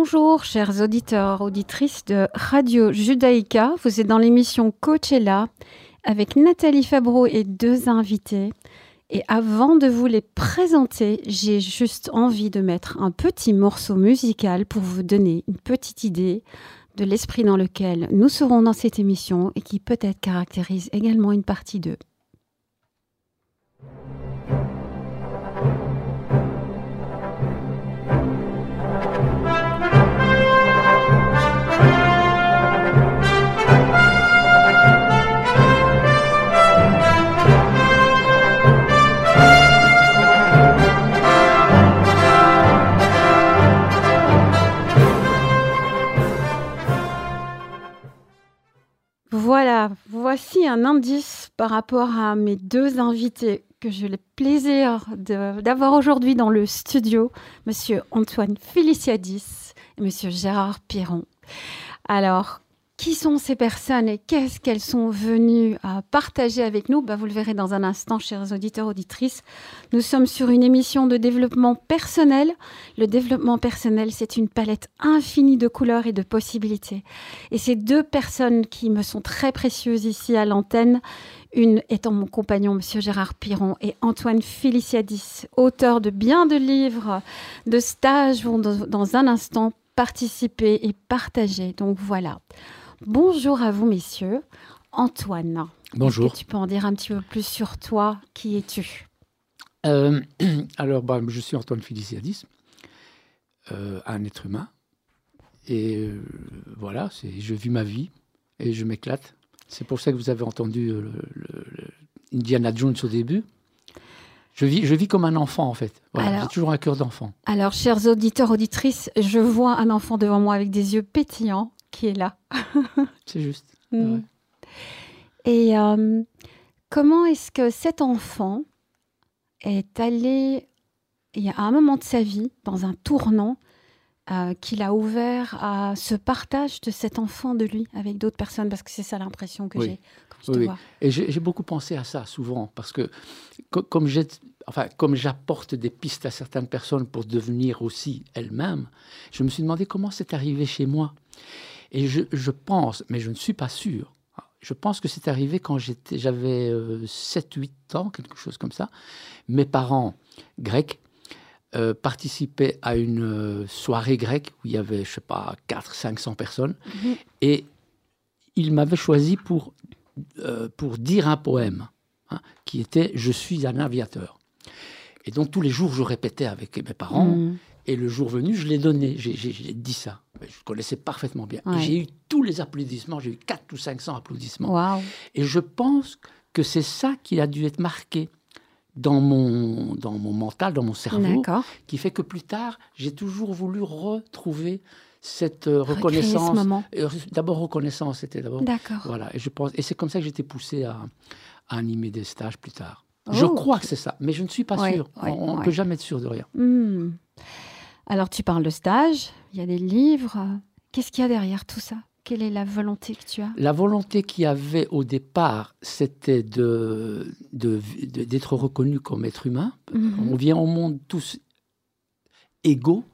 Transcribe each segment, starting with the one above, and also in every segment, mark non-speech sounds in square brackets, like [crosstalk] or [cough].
Bonjour, chers auditeurs, auditrices de Radio Judaïka. Vous êtes dans l'émission Coachella avec Nathalie Fabreau et deux invités. Et avant de vous les présenter, j'ai juste envie de mettre un petit morceau musical pour vous donner une petite idée de l'esprit dans lequel nous serons dans cette émission et qui peut-être caractérise également une partie d'eux. Voilà, voici un indice par rapport à mes deux invités que j'ai le plaisir d'avoir aujourd'hui dans le studio, Monsieur Antoine Féliciadis et Monsieur Gérard Piron. Alors, qui sont ces personnes et qu'est-ce qu'elles sont venues partager avec nous? Bah, Vous le verrez dans un instant, chers auditeurs, auditrices. Nous sommes sur une émission de développement personnel. Le développement personnel, c'est une palette infinie de couleurs et de possibilités. Et ces deux personnes qui me sont très précieuses ici à l'antenne, une étant mon compagnon, Monsieur Gérard Piron, et Antoine Féliciadis, auteur de bien de livres, de stages, vont dans un instant participer et partager. Donc voilà. Bonjour à vous, messieurs. Antoine. Bonjour. tu peux en dire un petit peu plus sur toi? Qui es-tu? Euh, [clears throat] Alors, bah, je suis Antoine Féliciadis, euh, un être humain. Et euh, voilà, je vis ma vie et je m'éclate. C'est pour ça que vous avez entendu le, Indiana Jones au début. Je vis, je vis comme un enfant, en fait. J'ai toujours un cœur d'enfant. Alors, chers auditeurs, auditrices, je vois un enfant devant moi avec des yeux pétillants qui est là. [laughs] C'est juste. Mm. Et euh, comment est-ce que cet enfant est allé, il y a un moment de sa vie, dans un tournant, euh, qu'il a ouvert à ce partage de cet enfant de lui avec d'autres personnes? Parce que c'est ça l'impression que j'ai quand je te vois. Et j'ai beaucoup pensé à ça souvent, parce que comme j'ai enfin, comme j'apporte des pistes à certaines personnes pour devenir aussi elles-mêmes, je me suis demandé comment c'est arrivé chez moi. Et je, pense, mais je ne suis pas sûr, je pense que c'est arrivé quand j'avais 7-8 euh, ans, quelque chose comme ça. Mes parents grecs euh, participaient à une euh, soirée grecque où il y avait, je sais pas, 400-500 personnes. Mhm. Et ils m'avaient choisi pour, pour dire un poème hein, qui était Je suis un aviateur. Et donc tous les jours, je répétais avec mes parents. Mhm. Et le jour venu, je l'ai donné, j'ai dit ça. Je connaissais parfaitement bien. J'ai eu tous les applaudissements, j'ai eu 4 ou 500 applaudissements. Et je pense que c'est ça qui a dû être marqué dans mon, dans mon mental, dans mon cerveau, qui fait que plus tard, j'ai toujours voulu retrouver cette euh, reconnaissance. Euh, d'abord reconnaissance, c'était d'abord. D'accord. Voilà, et je pense, et c'est comme ça que j'étais poussé à, animer des stages plus tard. Je oh. crois que c'est ça, mais je ne suis pas sûr. on ne peut jamais être sûr de rien. Hmm. Alors tu parles de stage, il y a des livres. Qu'est-ce qu'il y a derrière tout ça? Quelle est la volonté que tu as? La volonté qu'il y avait au départ, c'était de, d'être reconnu comme être humain. Mhm. On vient au monde tous égaux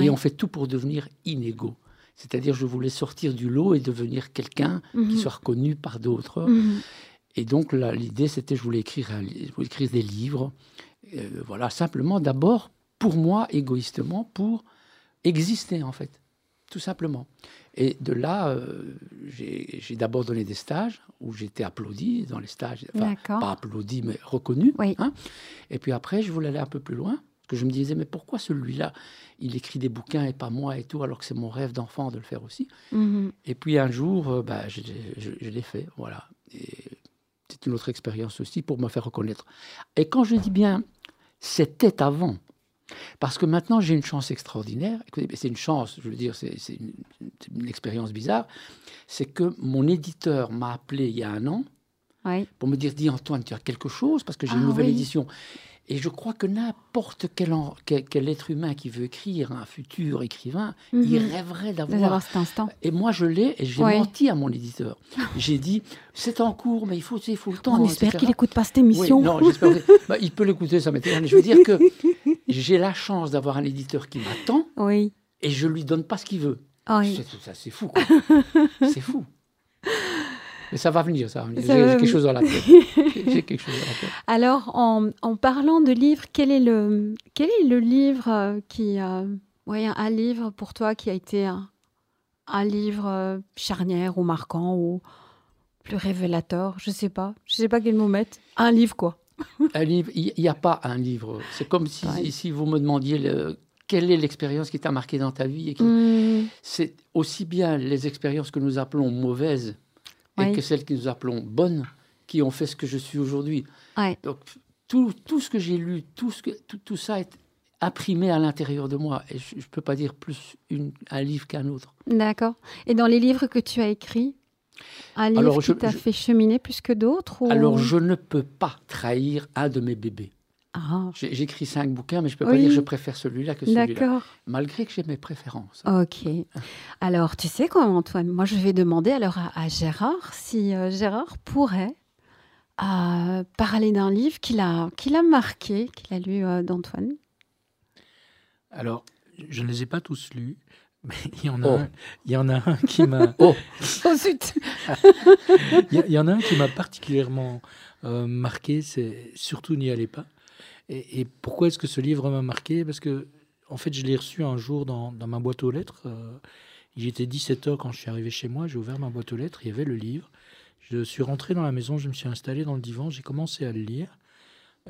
et on fait tout pour devenir inégaux. C'est-à-dire, je voulais sortir du lot et devenir quelqu'un qui mhm. soit reconnu par d'autres. Mhm. Et donc, l'idée, c'était, je voulais écrire, je voulais écrire des livres. Euh, voilà, simplement d'abord pour moi, égoïstement, pour exister, en fait, tout simplement. Et de là, euh, j'ai d'abord donné des stages où j'étais applaudi dans les stages, enfin, pas applaudi, mais reconnu. Hein. Et puis après, je voulais aller un peu plus loin, parce que je me disais, mais pourquoi celui-là, il écrit des bouquins et pas moi et tout, alors que c'est mon rêve d'enfant de le faire aussi? Mm-hmm. Et puis un jour, euh, bah, je, je l'ai fait, voilà. C'est une autre expérience aussi pour me faire reconnaître. Et quand je dis bien, c'était avant, parce que maintenant, j'ai une chance extraordinaire. C'est une chance, je veux dire, c'est une, expérience bizarre. C'est que mon éditeur m'a appelé il y a un an pour me dire Dis Antoine, tu as quelque chose Parce que j'ai une ah nouvelle édition. Et je crois que n'importe quel, quel, être humain qui veut écrire, un futur écrivain, il mhm. rêverait d'avoir cet instant. Et moi, je l'ai, et j'ai menti à mon éditeur. J'ai dit, c'est en cours, mais il faut, il faut le temps. On espère qu'il n'écoute pas cette émission. non, bah, il peut l'écouter, ça m'étonne. Je veux dire que j'ai la chance d'avoir un éditeur qui m'attend. Oui. et je lui donne pas ce qu'il veut. Ah c'est fou. c'est fou. Mais ça va venir, ça J'ai quelque chose dans la tête. [laughs] J'ai quelque chose dans la tête. Alors, en, en, parlant de livres, quel est le, quel est le livre euh, qui, euh, ouais, un livre pour toi qui a été un, un livre euh, charnière ou marquant ou plus révélateur? Je sais pas. Je sais pas quel mot mettre. Un livre, quoi. [laughs] un livre. Il n'y a pas un livre. C'est comme si, si vous me demandiez le, quelle est l'expérience qui t'a marqué dans ta vie et hmm. C'est aussi bien les expériences que nous appelons mauvaises et que celles que nous appelons bonnes qui ont fait ce que je suis aujourd'hui. Donc tout, tout, ce que j'ai lu, tout, ce que, tout, tout, ça est imprimé à l'intérieur de moi. Et je ne peux pas dire plus une, un livre qu'un autre. D'accord. Et dans les livres que tu as écrits, un livre qui t'a fait cheminer plus que d'autres Alors je ne peux pas trahir un de mes bébés. Ah. J'ai écrit cinq bouquins, mais je ne peux pas dire que je préfère celui-là que celui-là. Malgré que j'ai mes préférences. Ok. Alors, tu sais quoi, Antoine? Moi, je vais demander alors à, Gérard si euh, Gérard pourrait euh, parler d'un livre qu'il a, qu'il a marqué, qu'il a lu euh, d'Antoine. Alors, je ne les ai pas tous lus. Mais il y en a, oh. un, il y en a un qui m'a. [laughs] Oh, oh zut il, y, en a un qui m'a particulièrement marqué, c'est Surtout n'y allez pas. Et, pourquoi est-ce que ce livre m'a marqué? Parce que, en fait, je l'ai reçu un jour dans, ma boîte aux lettres. Euh, il était 17h quand je suis arrivé chez moi. J'ai ouvert ma boîte aux lettres. Il y avait le livre. Je suis rentré dans la maison. Je me suis installé dans le divan. J'ai commencé à le lire.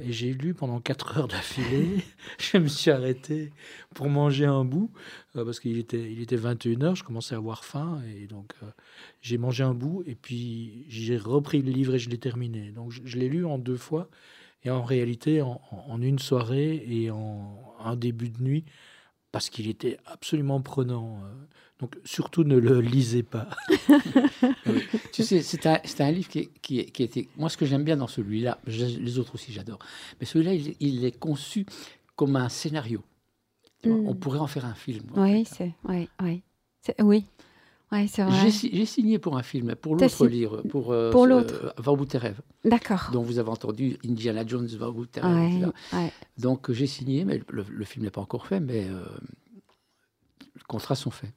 Et j'ai lu pendant 4 heures d'affilée. [laughs] je me suis arrêté pour manger un bout. Euh, parce qu'il était, il était 21h. Je commençais à avoir faim. Et donc, euh, j'ai mangé un bout. Et puis, j'ai repris le livre et je l'ai terminé. Donc, je l'ai lu en deux fois. Et en réalité, en, une soirée et en un début de nuit, parce qu'il était absolument prenant. Euh. Donc surtout ne le lisez pas. [laughs] tu sais, c'est un, un, livre qui, qui, qui, était... Moi, ce que j'aime bien dans celui-là, les autres aussi j'adore, mais celui-là, il, est conçu comme un scénario. Hmm. On pourrait en faire un film. Oui, c'est... Oui, oui. Oui, j'ai signé pour un film, pour l'autre livre, pour, euh, pour l'autre. Va au bout tes rêves. D'accord. Dont vous avez entendu Indiana Jones va au bout de tes rêves. Donc j'ai signé, mais le, film n'est pas encore fait, mais euh, les contrats sont faits.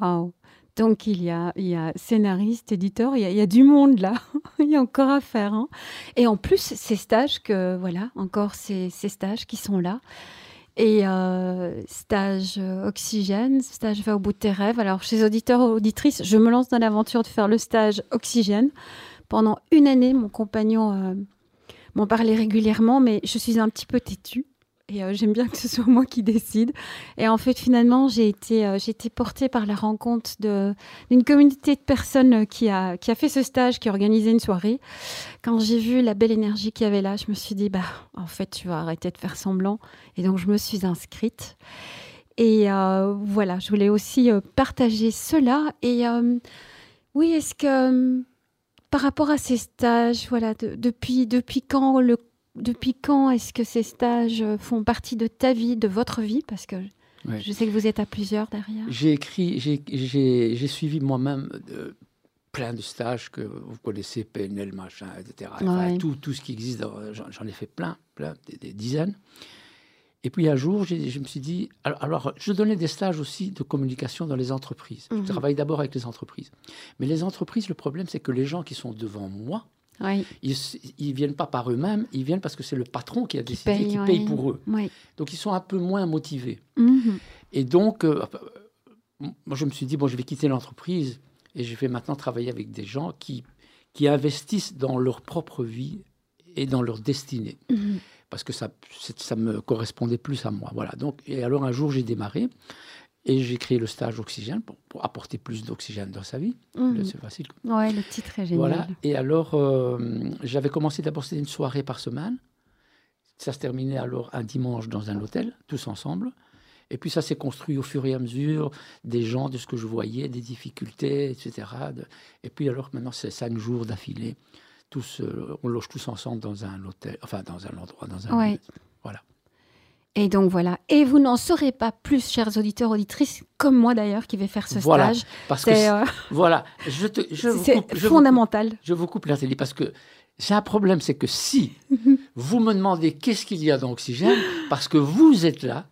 Waouh donc il y, a, il y a scénariste, éditeur, il y a, il y a du monde là, [laughs] il y a encore à faire. Hein. Et en plus, ces stages que, voilà, encore ces, ces stages qui sont là. Et euh, stage euh, oxygène, stage va au bout de tes rêves. Alors, chez auditeurs auditrices, je me lance dans l'aventure de faire le stage oxygène. Pendant une année, mon compagnon euh, m'en parlait régulièrement, mais je suis un petit peu têtue. Et euh, j'aime bien que ce soit [laughs] moi qui décide. Et en fait, finalement, j'ai été, euh, été portée par la rencontre d'une communauté de personnes euh, qui a, qui a fait ce stage, qui a organisé une soirée. Quand j'ai vu la belle énergie qu'il y avait là, je me suis dit, bah, en fait, tu vas arrêter de faire semblant. Et donc, je me suis inscrite. Et voilà, je voulais aussi partager cela. Et oui, est-ce que par rapport à ces stages, voilà, depuis, depuis quand le depuis quand est-ce que ces stages font partie de ta vie, de votre vie? Parce que je sais que vous êtes à plusieurs derrière. J'ai écrit, j'ai suivi moi-même euh, plein de stages que vous connaissez, PNL, machin, etc. tout, tout, ce qui existe, j'en ai fait plein, plein des, dizaines. Et puis un jour, je me suis dit, alors, je donnais des stages aussi de communication dans les entreprises. Je mhm. travaille d'abord avec les entreprises. Mais les entreprises, le problème, c'est que les gens qui sont devant moi, ils ne viennent pas par eux-mêmes, ils viennent parce que c'est le patron qui a décidé, qui paye pour eux. Donc ils sont un peu moins motivés. Mhm. Et donc, euh, moi je me suis dit, bon, je vais quitter l'entreprise et je vais maintenant travailler avec des gens qui, qui investissent dans leur propre vie et dans leur destinée. Mhm. Parce que ça, ça me correspondait plus à moi. Voilà. Donc, et alors un jour, j'ai démarré. Et j'ai créé le stage Oxygène pour, apporter plus d'oxygène dans sa vie. Mhm. C'est facile. Ouais, le titre est génial. Voilà. Et alors, euh, j'avais commencé d'abord, c'était une soirée par semaine. Ça se terminait alors un dimanche dans un hôtel, tous ensemble. Et puis ça s'est construit au fur et à mesure des gens, de ce que je voyais, des difficultés, etc. Et puis alors maintenant, c'est cinq jours d'affilée. Tous, euh, on loge tous ensemble dans un hôtel, enfin dans un endroit, dans un. Ouais. Voilà. Et donc voilà. Et vous n'en saurez pas plus, chers auditeurs, auditrices, comme moi d'ailleurs, qui vais faire ce voilà, stage. Parce que euh, [laughs] voilà, je te, c'est fondamental. je vous coupe parce que j'ai un problème, c'est que si [laughs] vous me demandez qu'est-ce qu'il y a dans Oxygène, parce que vous êtes là,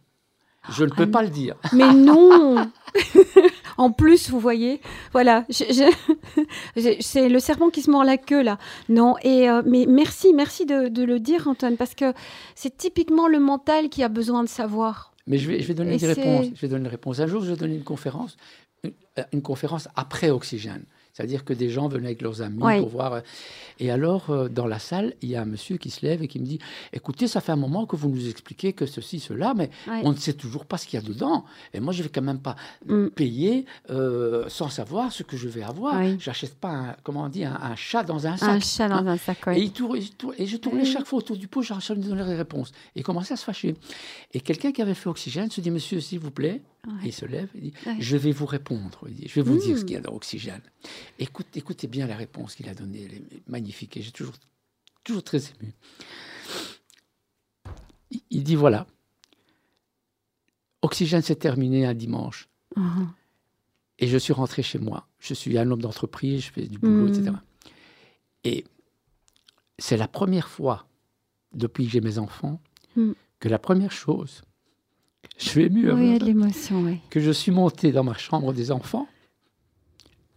Je ne peux Ah, pas le dire. Mais non [laughs] En plus, vous voyez, voilà, [laughs] c'est le serpent qui se mord la queue là. Non, et euh, mais merci, merci de, de le dire, Antoine, parce que c'est typiquement le mental qui a besoin de savoir. Mais je vais, je vais donner Et des réponses. Je vais donner une réponse. Un jour, je donnais une conférence, une, euh, une conférence après oxygène. C'est-à-dire que des gens venaient avec leurs amis Ouais. pour voir. euh, Et alors, euh, dans la salle, il y a un monsieur qui se lève et qui me dit Écoutez, ça fait un moment que vous nous expliquez que ceci, cela, mais Ouais. on ne sait toujours pas ce qu'il y a dedans. Et moi, je vais quand même pas Mm. payer euh, sans savoir ce que je vais avoir. Oui. J'achète pas, un, comment on dit, un, un chat dans un sac. Un chat dans hein. un sac, Et, oui. il tourne- il tourne- et je tournais chaque fois autour du pot, je lui donnais des réponses. Et il commençait à se fâcher. Et quelqu'un qui avait fait oxygène se dit Monsieur, s'il vous plaît, Ouais. il se lève et dit Ouais. Je vais vous répondre. Il dit, je vais vous dire ce qu'il y a dans oxygène. Écoute, écoutez bien la réponse qu'il a donnée. Elle est magnifique. Et j'ai toujours, toujours très ému. Il, il dit Voilà, oxygène s'est terminé un dimanche. Mhm. Et je suis rentré chez moi. Je suis un homme d'entreprise, je fais du boulot, etc. Et c'est la première fois, depuis que j'ai mes enfants, Mm. que la première chose, je suis ému, Oui, hein, de l'émotion, oui. que je suis monté dans ma chambre des enfants,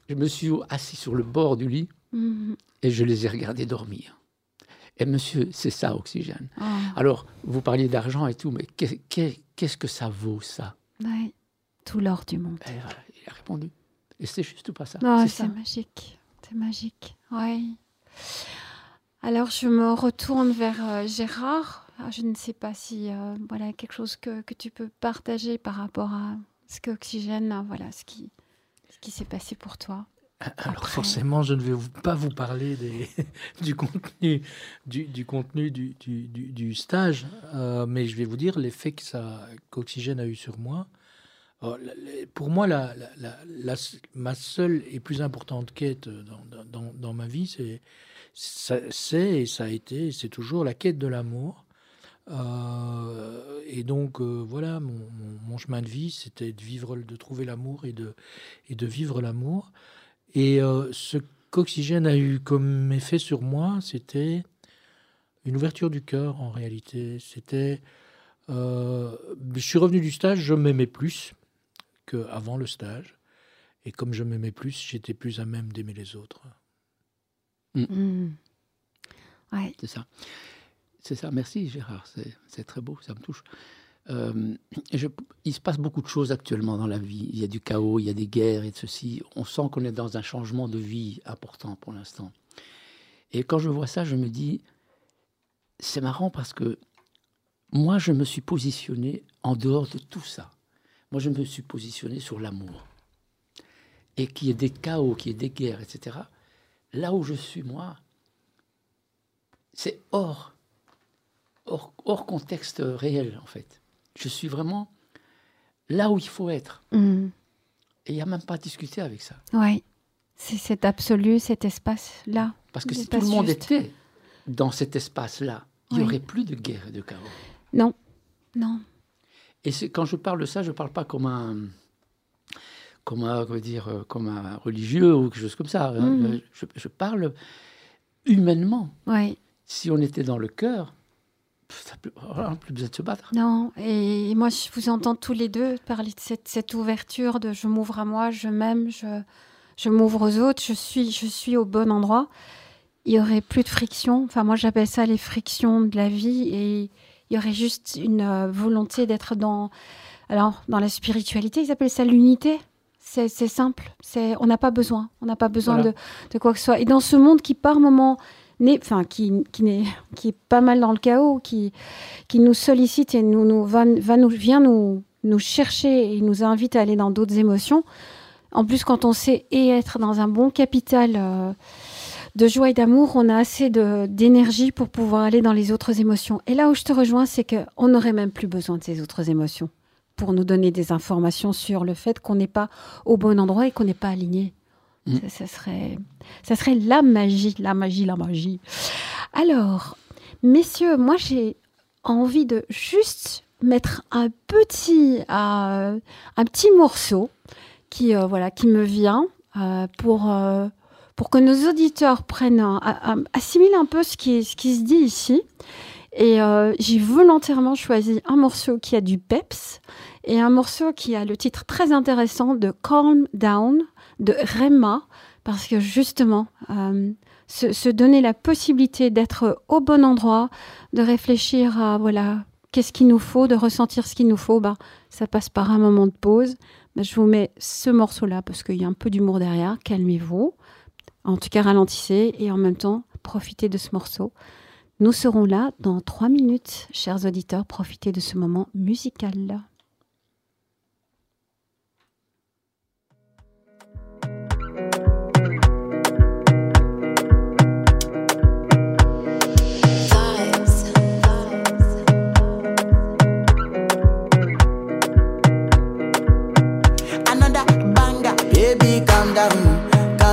je me suis assis sur le bord du lit Mhm. et je les ai regardés dormir. Et monsieur, c'est ça, oxygène. Oh, Alors, vous parliez d'argent et tout, mais qu'est- qu'est- qu'est-ce que ça vaut, ça? Ouais. Tout l'or du monde. Et voilà, Il a répondu. Et c'est juste pas ça. Non, c'est magique. C'est magique. Oui. Alors, je me retourne vers euh, Gérard. Ah, Je ne sais pas si euh, voilà quelque chose que, que tu peux partager par rapport à ce que Oxygène, voilà, ce qui, ce qui s'est passé pour toi. [clears throat] Alors Après. forcément, je ne vais vous- pas vous parler des, [laughs] du contenu, du, du contenu du, du- du- stage, euh, mais je vais vous dire l'effet que ça, qu'Oxygène a eu sur moi. La- pour moi, la, la- la- ma seule et plus importante quête dans, dans- dans- ma vie, c'est, c'est et ça a été, c'est toujours la quête de l'amour. Euh, et donc euh, voilà, mon, mon- mon chemin de vie, c'était de vivre, de trouver l'amour et de, et de vivre l'amour. Et euh, ce qu'Oxygène a eu comme effet sur moi, c'était une ouverture du cœur en réalité. C'était, euh, je suis revenu du stage, je m'aimais plus qu'avant le stage. Et comme je m'aimais plus, j'étais plus à même d'aimer les autres. Mm. Ouais. C'est ça. C'est ça. Merci Gérard. C'est très beau. Ça me touche. Euh, je- il se passe beaucoup de choses actuellement dans la vie. Il y a du chaos, il y a des guerres et de ceci. On sent qu'on est dans un changement de vie important pour l'instant. Et quand je vois ça, je me dis, c'est marrant parce que moi, je me suis positionné en dehors de tout ça. Moi, je me suis positionné sur l'amour. Et qu'il y ait des chaos, qu'il y ait des guerres, etc. Là où je suis, moi, c'est hors, hors, hors contexte réel, en fait. Je suis vraiment là où il faut être. Mm. Et il n'y a même pas à discuter avec ça. Ouais. C'est cet absolu, cet espace-là. Parce que si tout le monde juste. était dans cet espace-là, il n'y Oui. aurait plus de guerre et de chaos. Non. Non. Et quand je parle de ça, je ne parle pas comme un, comme un, comment dire, euh, comme un religieux ou quelque chose comme ça. hein. Mhm. Je, je parle humainement. Ouais. Si on était dans le cœur, plus, plus besoin de se battre. Non, et moi je vous entends tous les deux parler de cette, cette ouverture de je m'ouvre à moi, je m'aime, je, je m'ouvre aux autres, je suis, je suis au bon endroit. Il y aurait plus de friction. Enfin, moi j'appelle ça les frictions de la vie et il y aurait juste une euh, volonté d'être dans, alors dans la spiritualité, ils appellent ça l'unité. C'est c'est simple, c'est on n'a pas besoin, on n'a pas besoin Voilà. de, de quoi que ce soit. Et dans ce monde qui par moment qui, n'est, est pas mal dans le chaos, qui nous sollicite et nous, va, nous, vient nous, nous chercher et nous invite à aller dans d'autres émotions. En plus, quand on sait et être dans un bon capital euh, de joie et d'amour, on a assez d'énergie pour pouvoir aller dans les autres émotions. Et là où je te rejoins, c'est qu'on n'aurait même plus besoin de ces autres émotions pour nous donner des informations sur le fait qu'on n'est pas au bon endroit et qu'on n'est pas aligné. Mm. Ça, serait, serait la magie, la magie, la magie. Alors, messieurs, moi j'ai envie de juste mettre un petit, euh, un petit morceau qui, euh, voilà, qui me vient euh, pour, pour que nos auditeurs prennent, assimilent un peu ce qui, ce qui se dit ici. Et j'ai volontairement choisi un morceau qui a du peps et un morceau qui a le titre très intéressant de Calm Down de Rema, parce que justement, euh, se, donner la possibilité d'être au bon endroit, de réfléchir à voilà qu'est-ce qu'il nous faut, de ressentir ce qu'il nous faut, bah, ça passe par un moment de pause. Bah, je vous mets ce morceau-là parce qu'il y a un peu d'humour derrière. Calmez-vous. En tout cas, ralentissez et en même temps, profitez de ce morceau. Nous serons là dans trois minutes, chers auditeurs. Profitez de ce moment musical.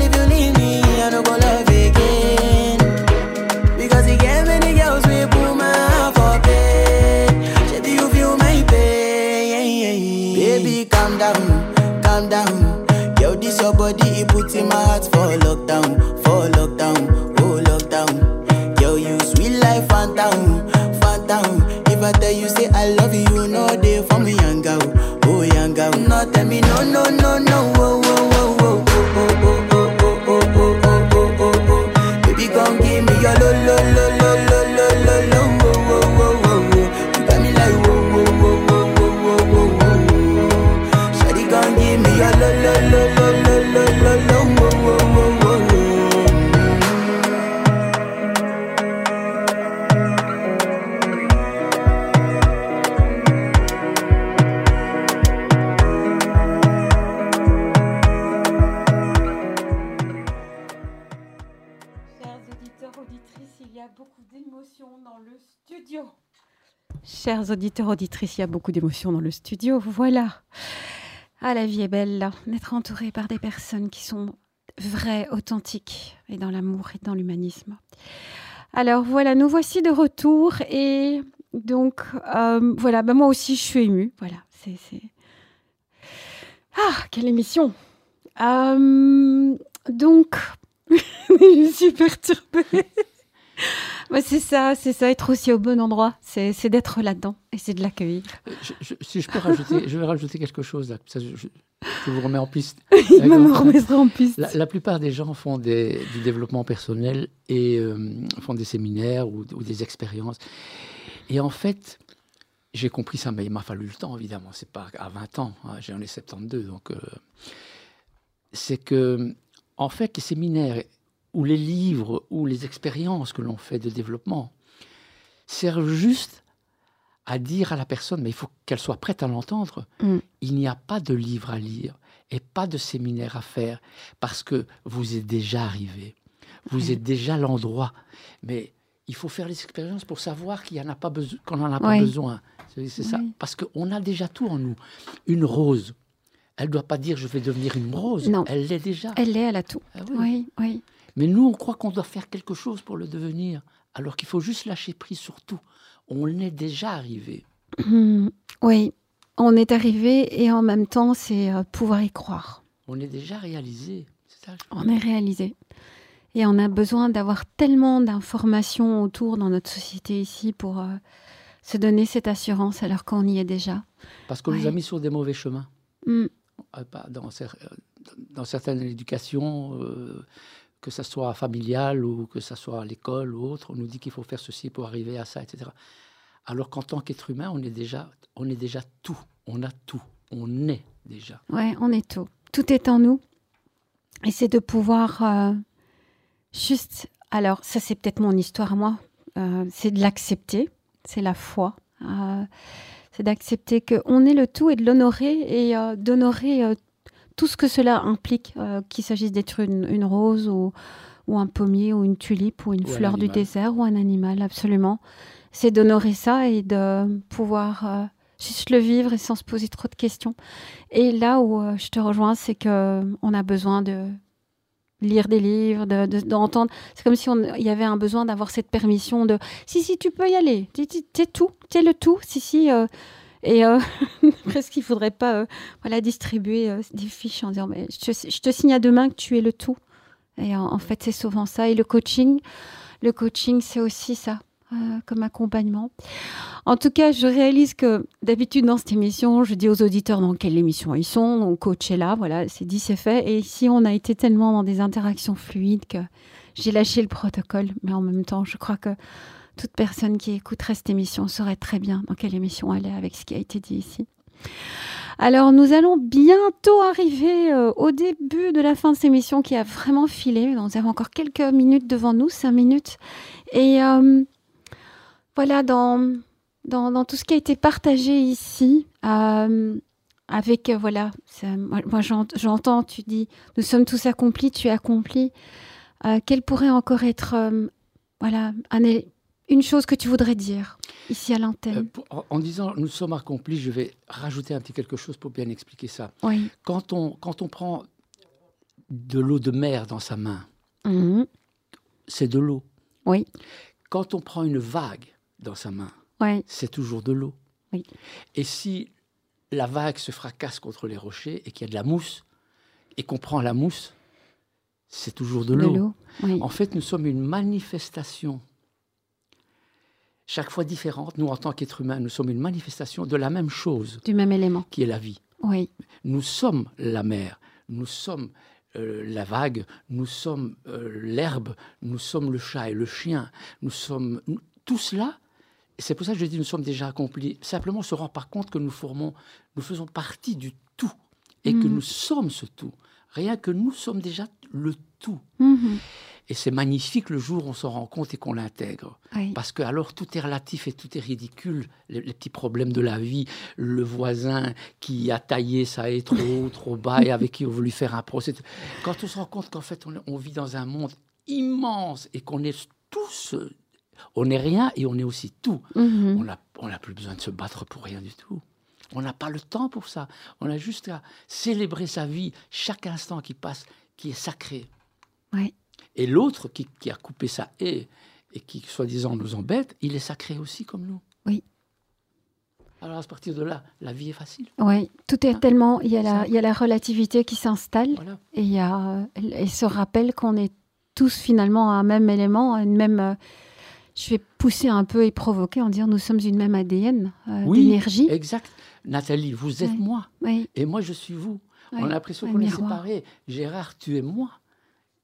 if you leave me. Chers auditeurs, auditrices, il y a beaucoup d'émotions dans le studio. Voilà. Ah, la vie est belle, d'être entourée par des personnes qui sont vraies, authentiques, et dans l'amour et dans l'humanisme. Alors voilà, nous voici de retour et donc euh, voilà, ben moi aussi je suis émue. Voilà, c'est ah quelle émission. Euh, donc [laughs] je suis perturbée. Bah, c'est ça, c'est ça, être aussi au bon endroit, c'est d'être là-dedans et c'est de l'accueillir. Euh, si je peux rajouter, je vais rajouter quelque chose. Là, ça, je, vous remets en piste. [laughs] Il me remettra en piste. La, plupart des gens font des, du développement personnel et euh, font des séminaires ou, des expériences. Et en fait, j'ai compris ça, mais il m'a fallu le temps, évidemment. C'est pas à 20 ans. Hein, J'en ai 72, donc. Euh, c'est que, en fait, les séminaires ou les livres ou les expériences que l'on fait de développement servent juste à dire à la personne, mais il faut qu'elle soit prête à l'entendre, Mm. il n'y a pas de livre à lire et pas de séminaire à faire parce que vous êtes déjà arrivé, vous êtes déjà l'endroit. Mais il faut faire les expériences pour savoir qu'il y en a pas besoin, qu'on n'en a pas besoin. C'est ça, Oui. parce qu'on a déjà tout en nous. Une rose, elle doit pas dire je vais devenir une rose, Non. elle l'est déjà. Elle est, elle a tout. Ah oui. Oui, oui. Mais nous, on croit qu'on doit faire quelque chose pour le devenir, alors qu'il faut juste lâcher prise sur tout. On est déjà arrivé. Hmm, Oui, on est arrivé et en même temps, c'est euh, pouvoir y croire. On est déjà réalisé. C'est ça. On est réalisé. Et on a besoin d'avoir tellement d'informations autour dans notre société ici pour euh, se donner cette assurance alors qu'on y est déjà. Parce qu'on nous a mis sur des mauvais chemins. Hmm, Euh, Dans, dans certaines éducations, euh, que ce soit familiale ou que ce soit à l'école ou autre, on nous dit qu'il faut faire ceci pour arriver à ça, etc. Alors qu'en tant qu'être humain, on est déjà, on est déjà tout. On a tout. On est déjà. Ouais, on est tout. Tout est en nous. Et c'est de pouvoir euh, juste. Alors, ça, c'est peut-être mon histoire moi. Euh, c'est de l'accepter. C'est la foi. Euh, c'est d'accepter qu'on est le tout et de l'honorer et d'honorer tout ce que cela implique, euh, qu'il s'agisse d'être une, une rose ou, ou un pommier ou une tulipe ou une Ou un fleur du désert ou un animal, absolument. C'est d'honorer ça et de pouvoir euh, juste le vivre et sans se poser trop de questions. Et là où euh, je te rejoins, c'est que on a besoin de lire des livres, de- de- d'entendre. c'est comme si il y avait un besoin d'avoir cette permission de si si tu peux y aller, t'es tout, t'es le tout, si si. Et euh, [laughs] presque qu'il faudrait pas euh, voilà distribuer euh, des fiches en disant mais je te, je signe à demain que tu es le tout. Et en, en fait c'est souvent ça. Et le coaching, le coaching c'est aussi ça. euh, comme accompagnement. En tout cas, je réalise que d'habitude dans cette émission, je dis aux auditeurs dans quelle émission ils sont, donc coach est là, voilà, c'est dit, c'est fait. Et ici, on a été tellement dans des interactions fluides que j'ai lâché le protocole, mais en même temps, je crois que toute personne qui écouterait cette émission saurait très bien dans quelle émission elle est avec ce qui a été dit ici. Alors, nous allons bientôt arriver euh, au début de la fin de cette émission qui a vraiment filé. Nous avons encore quelques minutes devant nous, cinq minutes. Et euh, voilà, dans, tout ce qui a été partagé ici, euh, avec, voilà, moi, moi, j'ent- j'entends, tu dis, nous sommes tous accomplis, tu es accompli. Quelle pourrait encore être, voilà, un une chose que tu voudrais dire ici à Euh, l'antenne pour- en, en disant nous sommes accomplis, je vais rajouter un petit quelque chose pour bien expliquer ça. Oui. Quand on, quand on prend de l'eau de mer dans sa main, Mhm. c'est de l'eau. Oui. Quand on prend une vague dans sa main, Oui. c'est toujours de l'eau. Oui. Et si la vague se fracasse contre les rochers et qu'il y a de la mousse, et qu'on prend la mousse, c'est toujours de l'eau. l'eau. Oui. En fait, nous sommes une manifestation, chaque fois différente. Nous, en tant qu'êtres humains, nous sommes une manifestation de la même chose Du même élément. qui est la vie. Oui. Nous sommes la mer, nous sommes euh, la vague, nous sommes euh, l'herbe, nous sommes le chat et le chien, nous sommes nous- tout cela. C'est pour ça que je dis nous sommes déjà accomplis. Simplement, on se rend pas compte que nous formons, nous faisons partie du tout et que Mhm. nous sommes ce tout. Rien que nous sommes déjà le tout. Mhm. Et c'est magnifique le jour où on s'en rend compte et qu'on l'intègre. Oui. Parce que alors tout est relatif et tout est ridicule. Les, les petits problèmes de la vie, le voisin qui a taillé ça est trop [laughs] haut, trop bas et avec qui on veut lui faire un procès. Quand on se rend compte qu'en fait on, on vit dans un monde immense et qu'on est tous, on n'est rien et on est aussi tout. Mhm. On n'a on n'a plus besoin de se battre pour rien du tout. On n'a pas le temps pour ça. On a juste à célébrer sa vie, chaque instant qui passe, qui est sacré. Oui. Et l'autre qui, qui a coupé sa haie et qui, soi-disant, nous embête, il est sacré aussi comme nous. Oui. Alors à partir de là, la vie est facile. Oui. Tout est Ah. tellement. Il y, a la, Ça. il y a la relativité qui s'installe. Voilà. Et il y a et ce rappel qu'on est tous finalement un même élément, une même. euh, je vais pousser un peu et provoquer en disant nous sommes une même ADN euh, Oui, d'énergie. Exact. Nathalie, vous êtes moi Oui, et moi je suis vous. oui. On a l'impression qu'on est séparés. Gérard, tu es moi.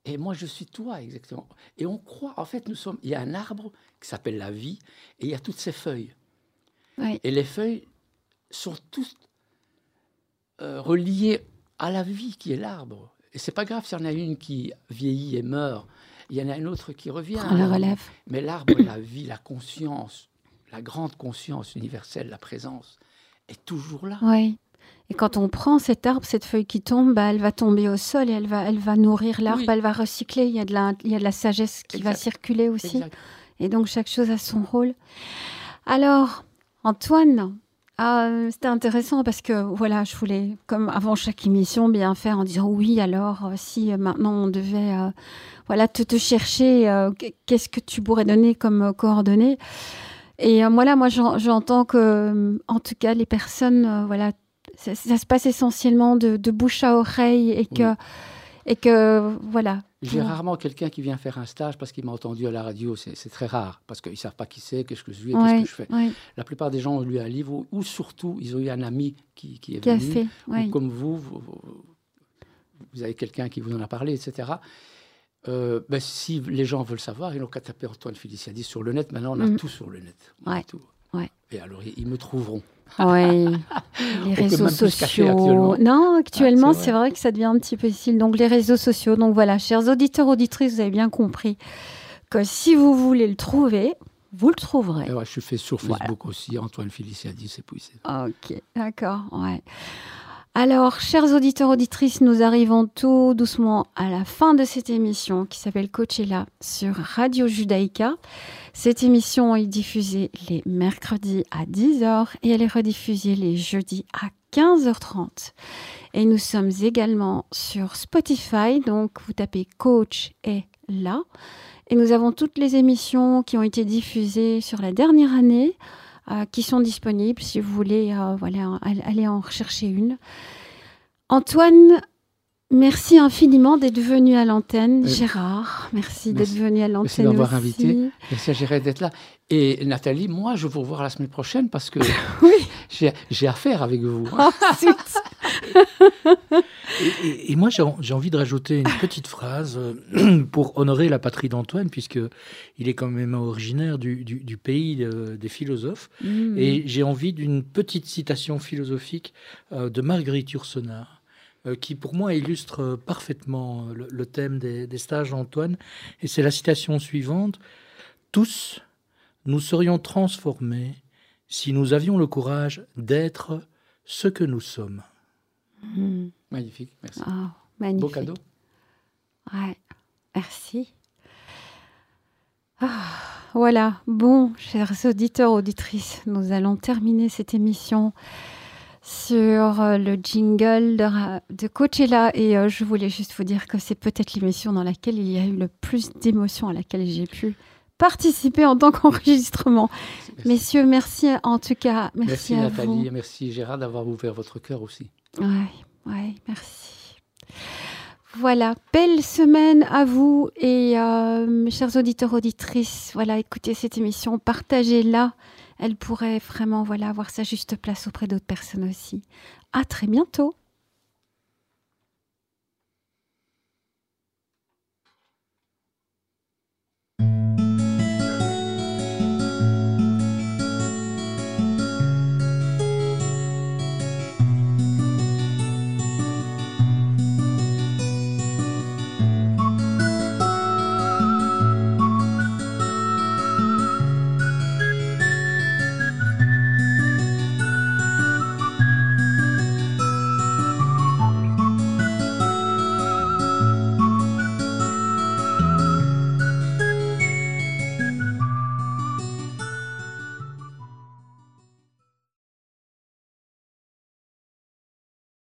Et moi, je suis toi, exactement. Et on croit, en fait, nous sommes. Il y a un arbre qui s'appelle la vie, et il y a toutes ces feuilles. Et les feuilles sont toutes euh, reliées à la vie qui est l'arbre. Et c'est pas grave s'il y en a une qui vieillit et meurt. Il y en a une autre qui revient. Prends la relève. Mais l'arbre, la vie, la conscience, la grande conscience universelle, la présence, est toujours là. Oui. Et quand on prend cet arbre, cette feuille qui tombe, bah, elle va tomber au sol et elle va, elle va nourrir l'arbre, elle va recycler. Il y a de la, il y a de la sagesse qui va circuler aussi. Et donc chaque chose a son rôle. Alors, Antoine, ah, c'était intéressant parce que voilà, je voulais, comme avant chaque émission, bien faire en disant oui. Alors, euh, si euh, maintenant on devait, euh, voilà, te, te chercher, qu'est-ce que tu pourrais donner comme coordonnées? Et voilà, moi j'entends que, en tout cas, les personnes, voilà, ça, se passe essentiellement de, bouche à oreille et que, et que voilà. J'ai rarement quelqu'un qui vient faire un stage parce qu'il m'a entendu à la radio. C'est très rare parce qu'ils ne savent pas qui c'est, qu'est-ce que je suis, qu'est-ce que je fais. La plupart des gens ont lu un livre ou, surtout ils ont eu un ami qui, qui est venu. fait, ou comme vous, vous, avez quelqu'un qui vous en a parlé, etc. Euh, ben, si les gens veulent savoir, ils n'ont qu'à taper Antoine Feliciadis sur le net. Maintenant, on a mm. tout sur le net. tout. Et alors, ils me trouveront. Oui, [laughs] les réseaux sociaux. Non, actuellement, c'est vrai. que ça devient un petit peu difficile. Donc, les réseaux sociaux. Donc, voilà, chers auditeurs, auditrices, vous avez bien compris que si vous voulez le trouver, vous le trouverez. je suis fait sur Facebook aussi, Antoine Feliciadi, c'est possible. Ok, d'accord, ouais. Alors, chers auditeurs, auditrices, nous arrivons tout doucement à la fin de cette émission qui s'appelle Coachella sur Radio Judaïka. Cette émission est diffusée les mercredis à 10h et elle est rediffusée les jeudis à 15h30. Et nous sommes également sur Spotify, donc vous tapez Coach est là. Et nous avons toutes les émissions qui ont été diffusées sur la dernière année, qui sont disponibles si vous voulez euh, aller en rechercher une. Antoine Merci infiniment d'être venu à l'antenne, euh, Gérard. Merci, d'être venu à l'antenne. Merci de m'avoir invité. Merci à Gérard d'être là. Et Nathalie, moi, je vous revoir la semaine prochaine parce que [laughs] oui. j'ai affaire avec vous. [laughs] et, et, moi, j'ai envie de rajouter une petite phrase euh, [clears throat] pour honorer la patrie d'Antoine, puisqu'il est quand même originaire du, du, pays euh, des philosophes. Mmh. Et j'ai envie d'une petite citation philosophique de Marguerite Yourcenar qui pour moi illustre euh, parfaitement euh, le, thème des, stages d'Antoine. Et c'est la citation suivante. Tous, nous serions transformés si nous avions le courage d'être ce que nous sommes. Hmm. Magnifique, merci. Ah, magnifique. Beau cadeau. Ouais, merci. Ah, voilà, bon, chers auditeurs, auditrices, nous allons terminer cette émission sur euh, le jingle de, de Coachella et euh, je voulais juste vous dire que c'est peut-être l'émission dans laquelle il y a eu le plus d'émotions à laquelle j'ai pu participer en tant qu'enregistrement. Messieurs, merci en tout cas. Merci, à Nathalie et merci Gérard d'avoir ouvert votre cœur aussi. Oui, ouais, merci. Voilà, belle semaine à vous et euh, mes chers auditeurs, auditrices. Voilà, écoutez cette émission, partagez-la elle pourrait vraiment voilà avoir sa juste place auprès d'autres personnes aussi. À très bientôt.